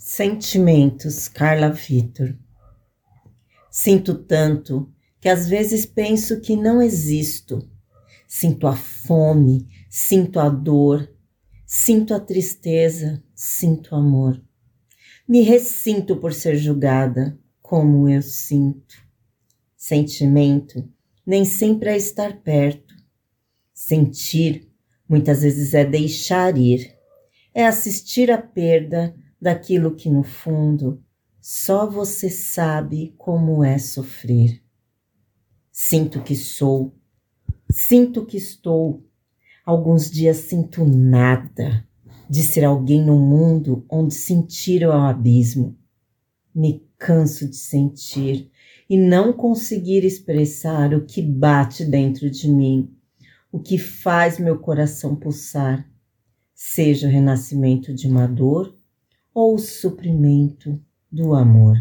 Sentimentos, Carla Vitor. Sinto tanto que às vezes penso que não existo. Sinto a fome, sinto a dor, sinto a tristeza, sinto amor. Me ressinto por ser julgada, como eu sinto. Sentimento nem sempre é estar perto. Sentir muitas vezes é deixar ir, é assistir à perda daquilo que no fundo só você sabe como é sofrer. Sinto que sou, sinto que estou. Alguns dias sinto nada de ser alguém no mundo onde sentir o abismo. Me canso de sentir e não conseguir expressar o que bate dentro de mim, o que faz meu coração pulsar, seja o renascimento de uma dor ou suprimento do amor.